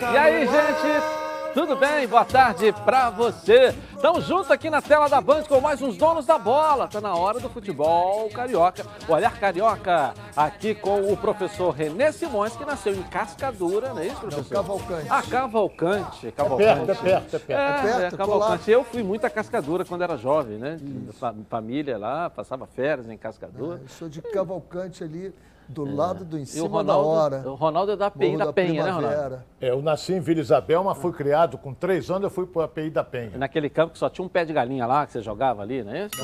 E aí, gente? Tudo bem? Boa tarde pra você. Estamos juntos aqui na tela da Band com mais uns donos da bola. Tá na hora do futebol carioca. O Olhar Carioca, aqui com o professor Renê Simões, que nasceu em Cascadura, não é isso, professor? Não, Cavalcante. Ah, Cavalcante. Cavalcante. É perto, é perto, é perto. É, É perto, é, Cavalcante. Eu fui muito a Cascadura quando era jovem, né? Fa- Família lá, passava férias em Cascadura. Eu sou de Cavalcante ali, do lado do em E o cima Ronaldo, da hora. o Ronaldo é da PI Morro da, Penha, né, Ronaldo? Primavera. É, eu nasci em Vila Isabel, mas fui criado com três anos, eu fui para a API da Penha. Naquele campo que só tinha um pé de galinha lá, que você jogava ali, não é isso?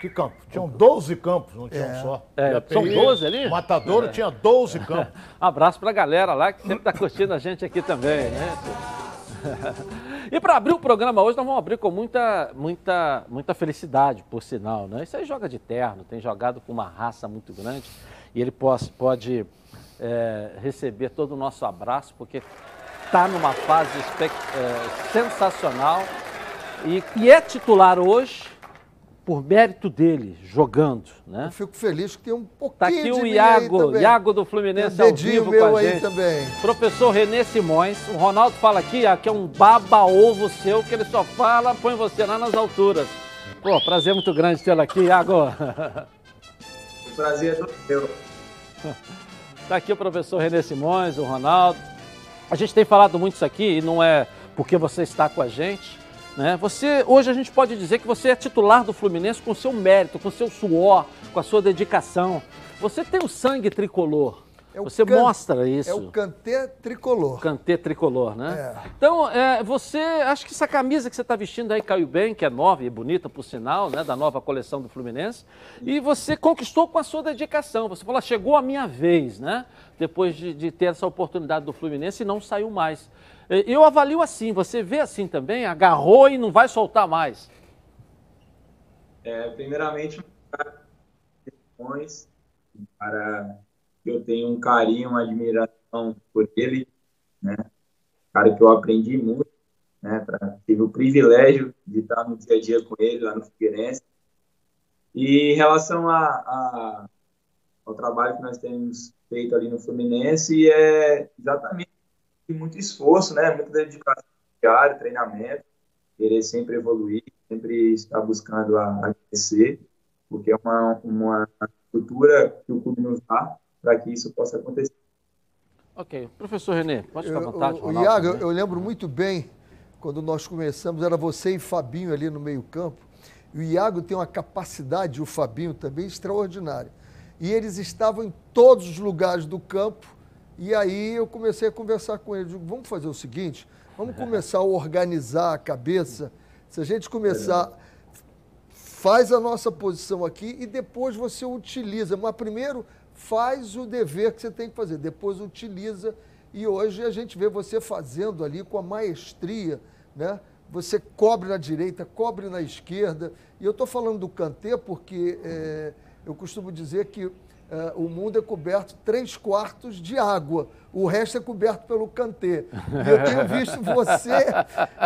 Que campo? Tinham 12 campos, não tinham É. só. É, a são API, 12 ali? Matadouro tinha 12 campos. Abraço pra galera lá que sempre tá curtindo a gente aqui também, né? E para abrir o programa hoje, nós vamos abrir com muita, muita, muita felicidade, por sinal, né? Isso aí joga de terno, tem jogado com uma raça muito grande e ele pode, pode é, receber todo o nosso abraço, porque está numa fase é, sensacional e, é titular hoje por mérito dele, jogando, né? Eu fico feliz que tem um pouquinho Tá aqui de o mim aí Iago. Iago do Fluminense um ao vivo meu com a aí gente. também. Professor Renê Simões, o Ronaldo fala aqui ó, que é um baba-ovo seu, que ele só fala, põe você lá nas alturas. Pô, prazer muito grande tê-lo aqui, Iago. Prazer é todo meu. Tá aqui o professor Renê Simões, o Ronaldo. A gente tem falado muito isso aqui e não é porque você está com a gente. Né? Você, hoje a gente pode dizer que você é titular do Fluminense com seu mérito, com seu suor, com a sua dedicação. Você tem o sangue tricolor. É o você can- mostra isso. É o cantê tricolor. Cantê tricolor, né? É. Então, é, você, acho que essa camisa que você está vestindo aí caiu bem, que é nova e bonita, por sinal, né? Da nova coleção do Fluminense. E você conquistou com a sua dedicação. Você falou, "Ah, chegou a minha vez, né? Depois de, de ter essa oportunidade do Fluminense e não saiu mais. Eu avalio assim, você vê assim também, agarrou e não vai soltar mais. É, primeiramente, um eu tenho um carinho, uma admiração por ele, né? Cara que eu aprendi muito, né? Pra, tive o privilégio de estar no dia a dia com ele lá no Figueirense. E em relação a, a- ao trabalho que nós temos feito ali no Fluminense, é exatamente muito esforço, né? Muita dedicação diária, treinamento, querer sempre evoluir, sempre estar buscando a, a crescer, porque é uma, uma estrutura que o clube nos dá para que isso possa acontecer. Ok. Professor Renê, pode ficar à Eu- vontade. o, Iago, eu, também. eu lembro muito bem, quando nós começamos, era você e Fabinho ali no meio campo. E o Iago tem uma capacidade, e o Fabinho também, extraordinária. E eles estavam em todos os lugares do campo. E aí eu comecei a conversar com eles. Digo, vamos fazer o seguinte, vamos começar a organizar a cabeça. Se a gente começar, faz a nossa posição aqui e depois você utiliza. Mas primeiro faz o dever que você tem que fazer, depois utiliza. E hoje a gente vê você fazendo ali com a maestria, né? Você cobre na direita, cobre na esquerda. E eu estou falando do Kanté porque é, eu costumo dizer que é, o mundo é coberto três quartos de água. O resto é coberto pelo Kanté. E eu tenho visto você,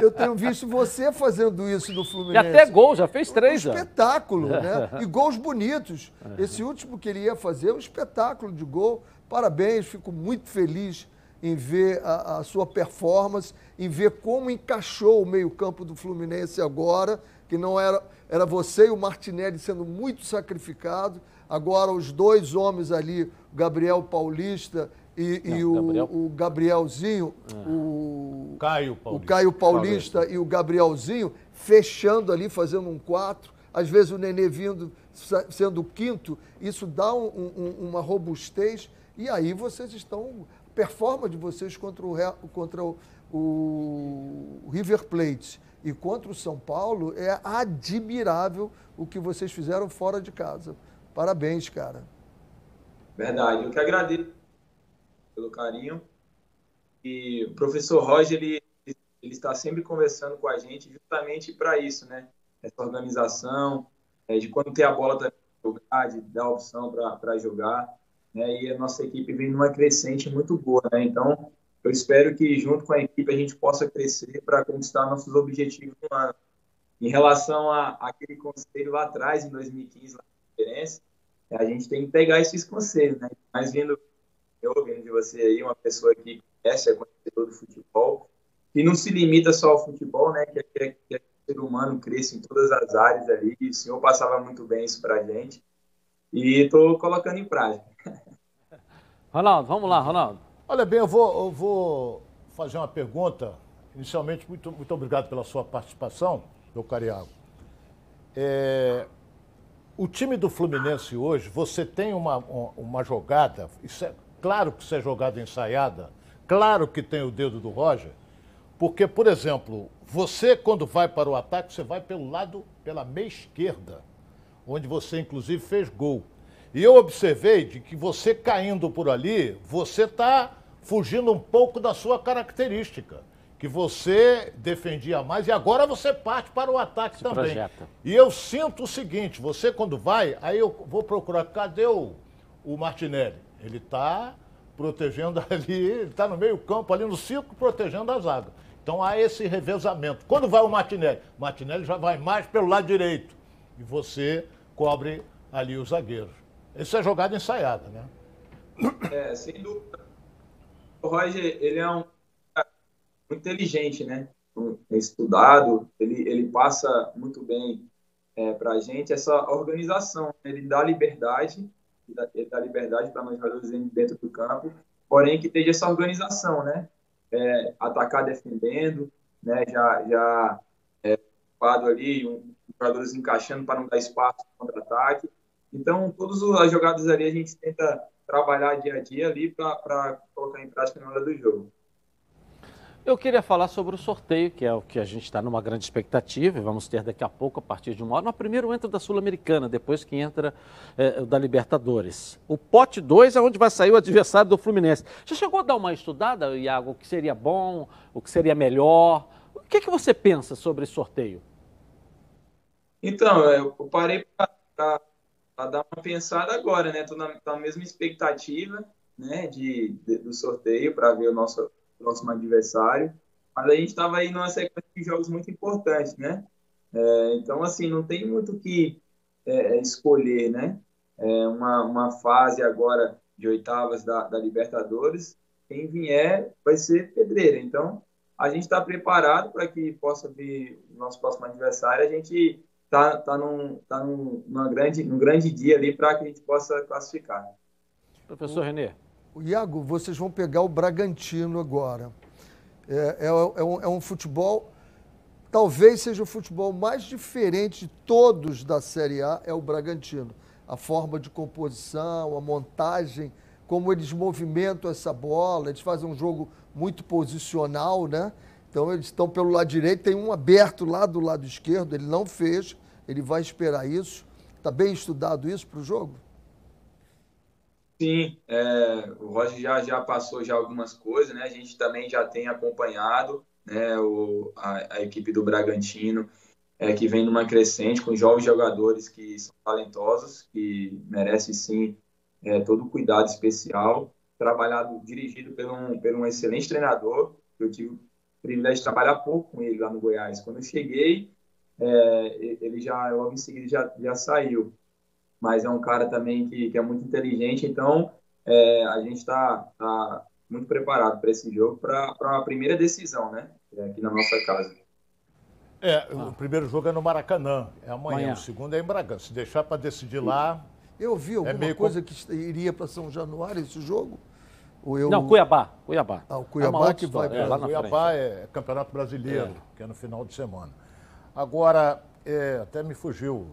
eu tenho visto você fazendo isso no E Fluminense. até gol, já fez três. Um já. espetáculo, né? E gols bonitos. Esse último que ele ia fazer, um espetáculo de gol. Parabéns, fico muito feliz em ver a, a sua performance, em ver como encaixou o meio-campo do Fluminense agora, que não era, era você e o Martinelli sendo muito sacrificado. Agora os dois homens ali, o Gabriel Paulista e, e Não, o, Gabriel. o Gabrielzinho, o, Caio o Paulista. Caio Paulista e o Gabrielzinho fechando ali, fazendo um quatro. Às vezes o Nenê vindo, sendo o quinto. Isso dá um- um- uma robustez. E aí vocês estão. Performance de vocês contra o, contra o, o River Plate e contra o São Paulo é admirável o que vocês fizeram fora de casa. Parabéns, cara. Verdade. Eu que agradeço pelo carinho. E o professor Roger, ele, ele está sempre conversando com a gente justamente para isso, né? Essa organização, é, de quando ter a bola também jogar, de dar opção para jogar. Né? E a nossa equipe vem numa crescente muito boa, né? Então, eu espero que junto com a equipe a gente possa crescer para conquistar nossos objetivos no ano. Em relação a aquele conselho lá atrás, em 2015, lá Figueirense, a gente tem que pegar esses conselhos, né? Mas vindo, eu ouvindo de você aí, uma pessoa que conhece, é conhecedor do futebol, e não se limita só ao futebol, né? Que, que, que o ser humano cresce em todas as áreas ali. O senhor passava muito bem isso para gente. E estou colocando em prática. Ronaldo, vamos lá, Ronaldo. Olha bem, eu vou, eu vou fazer uma pergunta. Inicialmente, muito, muito obrigado pela sua participação, meu Cariago. É, o time do Fluminense hoje, você tem uma, uma jogada, é, claro que isso é jogada ensaiada, claro que tem o dedo do Roger, porque, por exemplo, você quando vai para o ataque, você vai pelo lado, pela meia esquerda, onde você inclusive fez gol. E eu observei de que você caindo por ali, você está fugindo um pouco da sua característica que você defendia mais e agora você parte para o ataque Se também. Projeta. E eu sinto o seguinte, você quando vai, aí eu vou procurar, cadê o, o Martinelli? Ele está protegendo ali, ele está no meio campo, ali no círculo, protegendo a zaga. Então há esse revezamento. Quando vai o Martinelli? O Martinelli já vai mais pelo lado direito. E você cobre ali os zagueiros. Isso é jogada ensaiada, né? É, sem dúvida. O Roger, ele é um muito inteligente, né? Estudado, ele, ele passa muito bem é, para a gente essa organização. Né? Ele dá liberdade, ele dá liberdade para nós jogadores dentro do campo, porém que esteja essa organização, né? É, atacar defendendo, né? Já, já é, ali, um, jogadores encaixando para não dar espaço para contra-ataque. Então, todas as jogadas ali a gente tenta trabalhar dia a dia ali para colocar em prática na hora do jogo. Eu queria falar sobre o sorteio, que é o que a gente está numa grande expectativa, vamos ter daqui a pouco, a partir de uma hora. Mas primeiro entra da Sul-Americana, depois que entra é, da Libertadores. O pote 2 é onde vai sair o adversário do Fluminense. Já chegou a dar uma estudada, Iago, o que seria bom, o que seria melhor? O que, é que você pensa sobre sorteio? Então, eu parei para dar uma pensada agora, né? Estou na, na mesma expectativa né, de, de do sorteio para ver o nosso próximo adversário. Mas a gente estava aí numa sequência de jogos muito importantes, né? É, então, assim, não tem muito o que é, escolher, né? É uma, uma fase agora de oitavas da, da Libertadores, quem vier vai ser pedreira. Então, a gente está preparado para que possa vir o nosso próximo adversário. A gente está tá num, tá num, grande, num grande dia ali para que a gente possa classificar. Professor Renê. Iago, vocês vão pegar o Bragantino agora. É, é, é, um, é um futebol, talvez seja o futebol mais diferente de todos da Série A, é o Bragantino. A forma de composição, a montagem, como eles movimentam essa bola, eles fazem um jogo muito posicional, né? Então eles estão pelo lado direito, tem um aberto lá do lado esquerdo, ele não fez, ele vai esperar isso. Está bem estudado isso para o jogo? Sim, é, o Roger já, já passou já algumas coisas, né? A gente também já tem acompanhado né, o, a, a equipe do Bragantino, é, que vem numa crescente com jovens jogadores que são talentosos, que merecem sim é, todo o cuidado especial, trabalhado, dirigido por um, por um excelente treinador, eu tive o privilégio de trabalhar pouco com ele lá no Goiás. Quando eu cheguei, é, ele já, logo em seguida, já, já saiu mas é um cara também que, que é muito inteligente, então é, a gente está tá muito preparado para esse jogo, para a primeira decisão, né? É aqui na nossa casa. É, o primeiro jogo é no Maracanã, é amanhã, amanhã. o segundo é em Bragança. Se deixar para decidir lá. Eu vi é alguma é coisa com... que iria para São Januário esse jogo? Eu... Não, Cuiabá. Cuiabá. Ah, o Cuiabá é que vai para é, lá na Cuiabá frente. é Campeonato Brasileiro, é. que é no final de semana. Agora, é, até me fugiu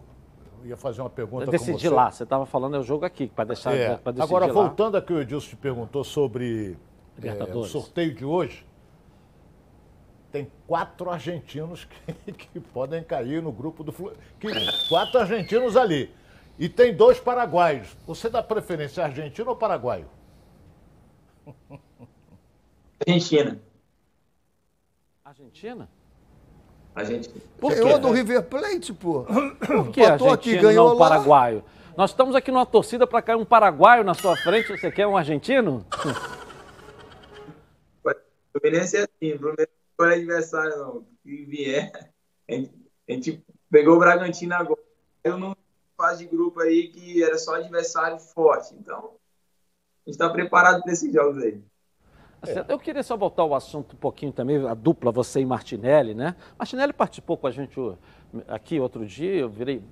ia fazer uma pergunta Eu decidi lá, você estava falando é o jogo aqui, para deixar é. decidir Agora, lá. voltando a que o Edilson te perguntou sobre é, o sorteio de hoje, tem quatro argentinos que, que podem cair no grupo do Fluminense. Quatro argentinos ali. E tem dois paraguaios. Você dá preferência argentino ou paraguaio? Argentina. Argentina? A gente. Por quê? do River Plate, pô. Por que a gente ganhou não lá? paraguaio? Nós estamos aqui numa torcida para cair um paraguaio na sua frente, você quer um argentino? O Fluminense é assim, o Fluminense não é adversário não. Se vier, a gente, a gente pegou o Bragantino agora. Eu não fase de grupo aí que era só adversário forte. Então, a gente está preparado para esses jogos aí. É. Eu queria só voltar ao assunto um pouquinho também, a dupla, você e Martinelli, né? Martinelli participou com a gente aqui outro dia, eu virei,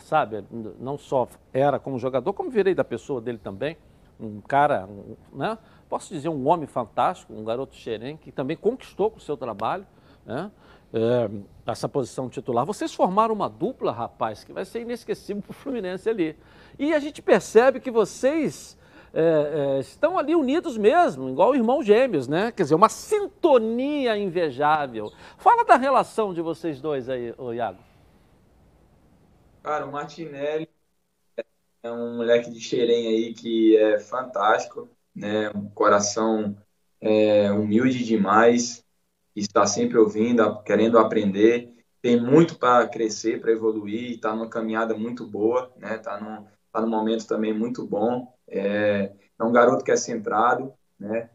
sabe, não só era como jogador, como virei da pessoa dele também. Um cara, um, né? Posso dizer, um homem fantástico, um garoto xerém, que também conquistou com o seu trabalho, né? É, essa posição titular. Vocês formaram uma dupla, rapaz, que vai ser inesquecível para o Fluminense ali. E a gente percebe que vocês é, é, estão ali unidos mesmo, igual irmãos gêmeos, né? Quer dizer, uma sintonia invejável. Fala da relação de vocês dois aí, ô Iago. Cara, o Martinelli é um moleque de Xerém aí que é fantástico, né? Um coração é, humilde demais, está sempre ouvindo, querendo aprender, tem muito para crescer, para evoluir, está numa caminhada muito boa, né? Está num, tá num momento também muito bom. É, é um garoto que é centrado, né?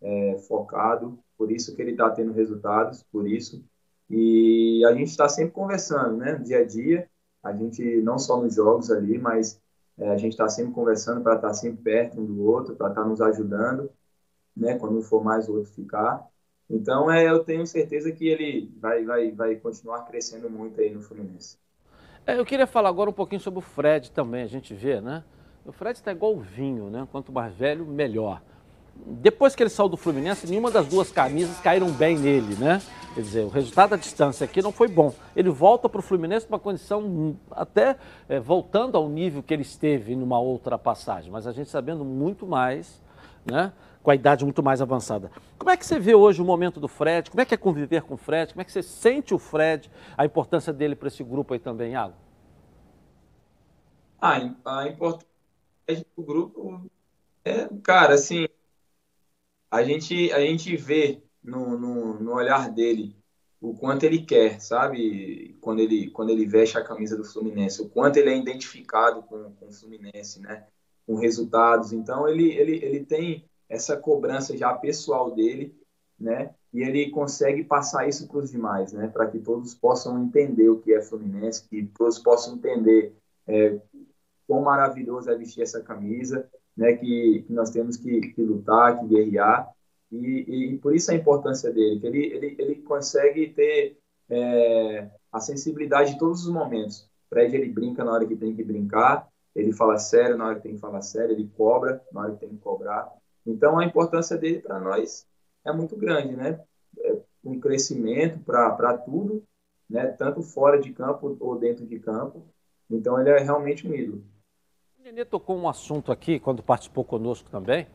É, focado, por isso que ele está tendo resultados, por isso. E a gente está sempre conversando, né? Dia a dia, a gente não só nos jogos ali, mas é, a gente está sempre conversando para estar tá sempre perto um do outro, para estar tá nos ajudando, né? Quando for mais o outro ficar. Então, é, eu tenho certeza que ele vai, vai, vai continuar crescendo muito aí no Fluminense. É, eu queria falar agora um pouquinho sobre o Fred também, a gente vê, né? O Fred está igual o vinho, né? Quanto mais velho, melhor. Depois que ele saiu do Fluminense, nenhuma das duas camisas caíram bem nele, né? Quer dizer, o resultado da distância aqui não foi bom. Ele volta para o Fluminense uma condição até é, voltando ao nível que ele esteve numa outra passagem, mas a gente sabendo muito mais, né? Com a idade muito mais avançada. Como é que você vê hoje o momento do Fred? Como é que é conviver com o Fred? Como é que você sente o Fred, a importância dele para esse grupo aí também, Iago? Ah, a importância do grupo é, cara, assim, a gente, a gente vê no, no, no, olhar dele o quanto ele quer, sabe? Quando ele, quando ele veste a camisa do Fluminense, o quanto ele é identificado com, com o Fluminense, né? Com resultados. Então, ele, ele, ele tem essa cobrança já pessoal dele, né? E ele consegue passar isso para os demais, né? Para que todos possam entender o que é Fluminense, que todos possam entender é, quão maravilhoso é vestir essa camisa, né, que, que nós temos que, que, lutar, que guerrear, e, e, por isso a importância dele, que ele, ele, ele consegue ter é, a sensibilidade de todos os momentos. O Fred, ele brinca na hora que tem que brincar, ele fala sério na hora que tem que falar sério, ele cobra na hora que tem que cobrar. Então, a importância dele para nós é muito grande, né? É um crescimento para tudo, né? Tanto fora de campo ou dentro de campo. Então, ele é realmente um ídolo. Nenê tocou um assunto aqui, quando participou conosco também,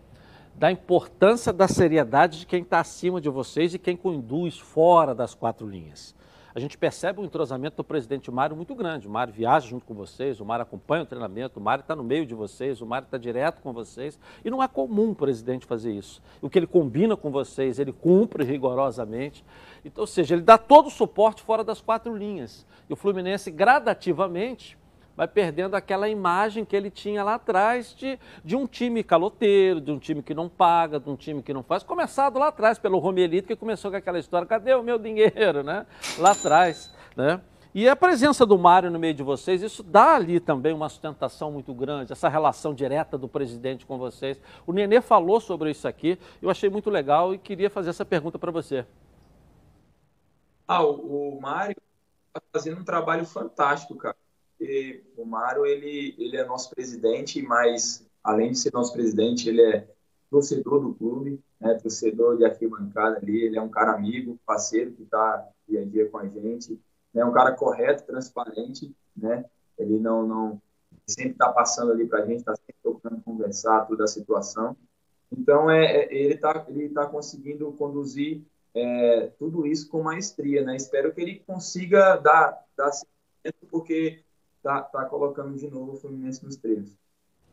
da importância da seriedade de quem está acima de vocês e quem conduz fora das quatro linhas. A gente percebe um entrosamento do presidente Mário muito grande. O Mário viaja junto com vocês, o Mário acompanha o treinamento, o Mário está no meio de vocês, o Mário está direto com vocês. E não é comum o presidente fazer isso. O que ele combina com vocês, ele cumpre rigorosamente. Então, ou seja, ele dá todo o suporte fora das quatro linhas. E o Fluminense, gradativamente, vai perdendo aquela imagem que ele tinha lá atrás de, de um time caloteiro, de um time que não paga, de um time que não faz. Começado lá atrás pelo Romelito, que começou com aquela história, cadê o meu dinheiro, né? Lá atrás, né? E a presença do Mário no meio de vocês, isso dá ali também uma sustentação muito grande, essa relação direta do presidente com vocês. O Nenê falou sobre isso aqui, eu achei muito legal e queria fazer essa pergunta para você. Ah, o, o Mário está fazendo um trabalho fantástico, cara porque o Mário ele, ele é nosso presidente, mas além de ser nosso presidente, ele é torcedor do clube, né, torcedor de arquibancada ali, ele é um cara amigo, parceiro que está dia a dia com a gente, é né, um cara correto, transparente, né, ele não, não sempre está passando ali para a gente, está sempre tocando conversar toda a situação. Então, é, é ele está ele tá conseguindo conduzir é, tudo isso com maestria, né? Espero que ele consiga dar, dar porque está tá colocando de novo o Fluminense nos trilhos.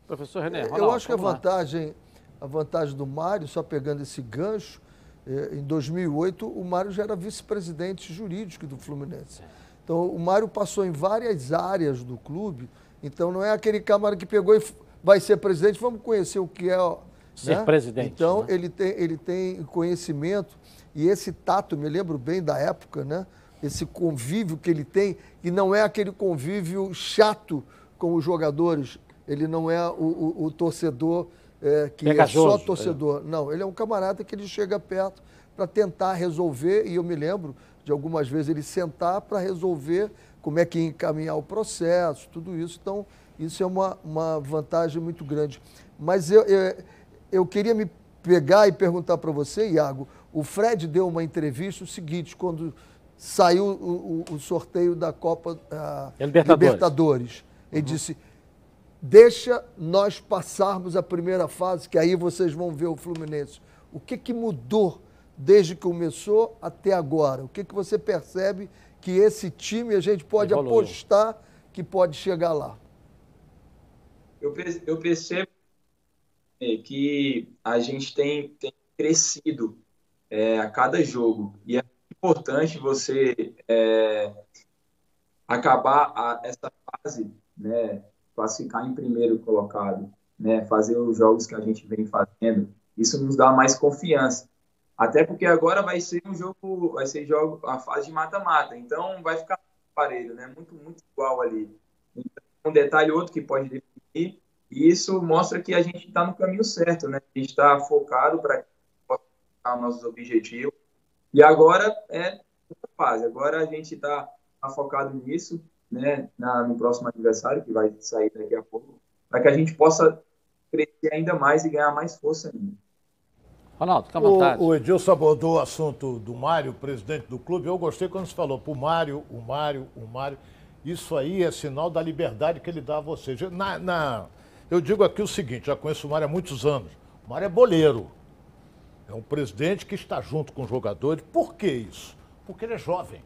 Professor René, Ronaldo, Eu acho que a vantagem, a vantagem do Mário, só pegando esse gancho, é, em 2008 o Mário já era vice-presidente jurídico do Fluminense. Então o Mário passou em várias áreas do clube, então não é aquele camarada que pegou e vai ser presidente, vamos conhecer o que é ser né? presidente. Então né? ele, tem, ele tem conhecimento e esse tato, me lembro bem da época, né? Esse convívio que ele tem, e não é aquele convívio chato com os jogadores, ele não é o, o, o torcedor é, que Pegajoso, é só torcedor. Não, ele é um camarada que ele chega perto para tentar resolver, e eu me lembro de algumas vezes ele sentar para resolver como é que ia encaminhar o processo, tudo isso. Então, isso é uma, uma vantagem muito grande. Mas eu, eu, eu queria me pegar e perguntar para você, Iago, o Fred deu uma entrevista o seguinte, quando saiu o, o, o sorteio da Copa uh, Libertadores. Libertadores. Ele uhum. disse, deixa nós passarmos a primeira fase, que aí vocês vão ver o Fluminense. O que, que mudou desde que começou até agora? O que, que você percebe que esse time a gente pode Evoluiu. apostar que pode chegar lá? Eu, eu percebo é, que a gente tem, tem crescido é, a cada jogo e é importante você é, acabar a, essa fase, né, classificar em primeiro colocado, né, fazer os jogos que a gente vem fazendo. Isso nos dá mais confiança. Até porque agora vai ser um jogo, vai ser jogo a fase de mata-mata, então vai ficar parelho, né? Muito muito igual ali. Então, um detalhe outro que pode definir, e isso mostra que a gente está no caminho certo, né? A gente está focado para os nossos objetivos. E agora é outra fase. Agora a gente está tá focado nisso, né? Na, no próximo aniversário que vai sair daqui a pouco, para que a gente possa crescer ainda mais e ganhar mais força ainda. Ronaldo, fica à vontade. O, o Edilson abordou o assunto do Mário, presidente do clube. Eu gostei quando você falou para o Mário, o Mário, o Mário. Isso aí é sinal da liberdade que ele dá a vocês. Na, na, eu digo aqui o seguinte, já conheço o Mário há muitos anos. O Mário é boleiro. É um presidente que está junto com os jogadores. Por que isso? Porque ele é jovem.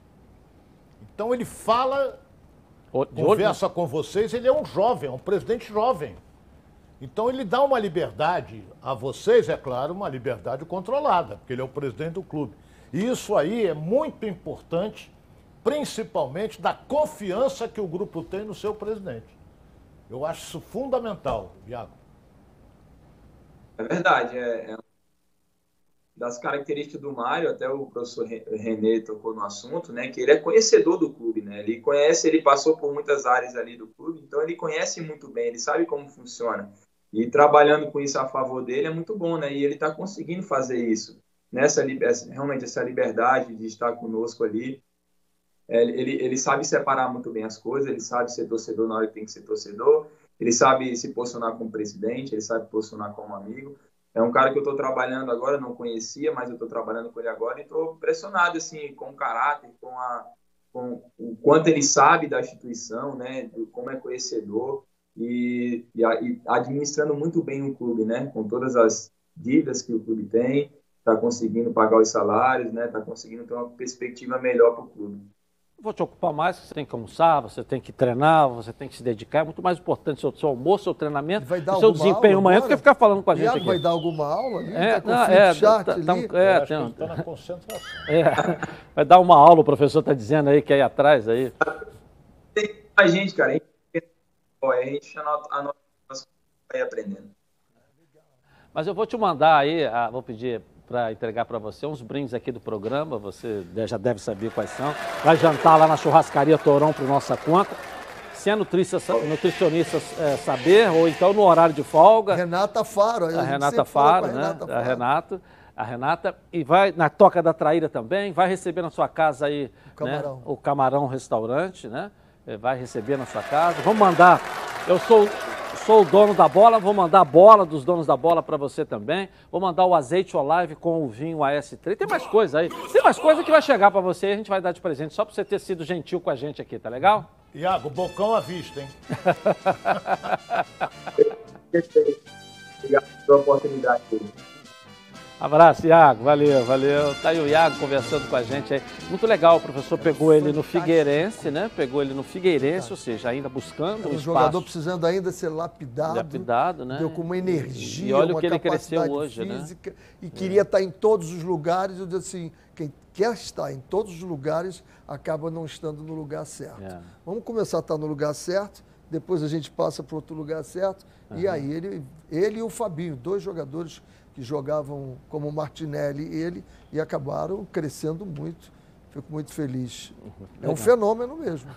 Então ele fala, conversa com vocês, ele é um jovem, é um presidente jovem. Então ele dá uma liberdade a vocês, é claro, uma liberdade controlada, porque ele é o presidente do clube. E isso aí é muito importante, principalmente da confiança que o grupo tem no seu presidente. Eu acho isso fundamental, Iago. É verdade, é, é das características do Mário, até o professor René tocou no assunto, né, que ele é conhecedor do clube, né, ele conhece, ele passou por muitas áreas ali do clube, então ele conhece muito bem, ele sabe como funciona. E trabalhando com isso a favor dele é muito bom, né? E ele está conseguindo fazer isso. Nessa realmente essa liberdade de estar conosco ali. É, ele, ele sabe separar muito bem as coisas, ele sabe ser torcedor na hora que tem que ser torcedor, ele sabe se posicionar como presidente, ele sabe posicionar como amigo. É um cara que eu estou trabalhando agora, não conhecia, mas eu estou trabalhando com ele agora e estou impressionado assim com o caráter, com, a, com o quanto ele sabe da instituição, né? Como é conhecedor e, e, e administrando muito bem o clube, né? Com todas as dívidas que o clube tem, está conseguindo pagar os salários, né? Está conseguindo ter uma perspectiva melhor para o clube. Vou te ocupar mais, você tem que almoçar, você tem que treinar, você tem que se dedicar. É muito mais importante seu, seu almoço, seu treinamento, o seu desempenho amanhã do que ficar falando com a gente aqui. vai dar alguma aula ali? É, tá não, é, tá, tá, é, tem, tá na concentração. É, vai dar uma aula, o professor está dizendo aí que é aí atrás aí. Tem a gente, cara, a gente anota, anota vai aprendendo. Mas eu vou te mandar aí, ah, vou pedir para entregar para você uns brindes aqui do programa, você já deve saber quais são. Vai jantar lá na churrascaria Torão por nossa conta. Se é nutricionista, nutricionista é, saber, ou então no horário de folga. Renata Faro. A, a Renata Faro, né? Renata Faro. A Renata, a Renata. E vai na Toca da Traíra também, vai receber na sua casa aí o né, Camarão, né, o Camarão Restaurante, né? É, vai receber na sua casa. Vamos mandar, eu sou, sou o dono da bola, vou mandar a bola dos donos da bola para você também. Vou mandar o azeite Olive com o vinho AS3. Tem mais coisa aí. Tem mais coisa que vai chegar para você e a gente vai dar de presente só para você ter sido gentil com a gente aqui, tá legal? Iago, bocão à vista, hein? Obrigado pela oportunidade. Abraço, Iago. Valeu, valeu. Tá aí o Iago conversando com a gente aí. Muito legal, o professor pegou ele no Figueirense, né? Pegou ele no Figueirense, ou seja, ainda buscando um, um jogador precisando ainda ser lapidado. Lapidado, né? Deu com uma energia, e olha o que ele cresceu hoje, né? física, né? E queria é. estar em todos os lugares. Eu disse assim, quem quer estar em todos os lugares acaba não estando no lugar certo. É. Vamos começar a estar no lugar certo, depois a gente passa para outro lugar certo. Uhum. E aí ele, ele e o Fabinho, dois jogadores que jogavam como Martinelli e ele e acabaram crescendo muito. Fico muito feliz. É um fenômeno mesmo.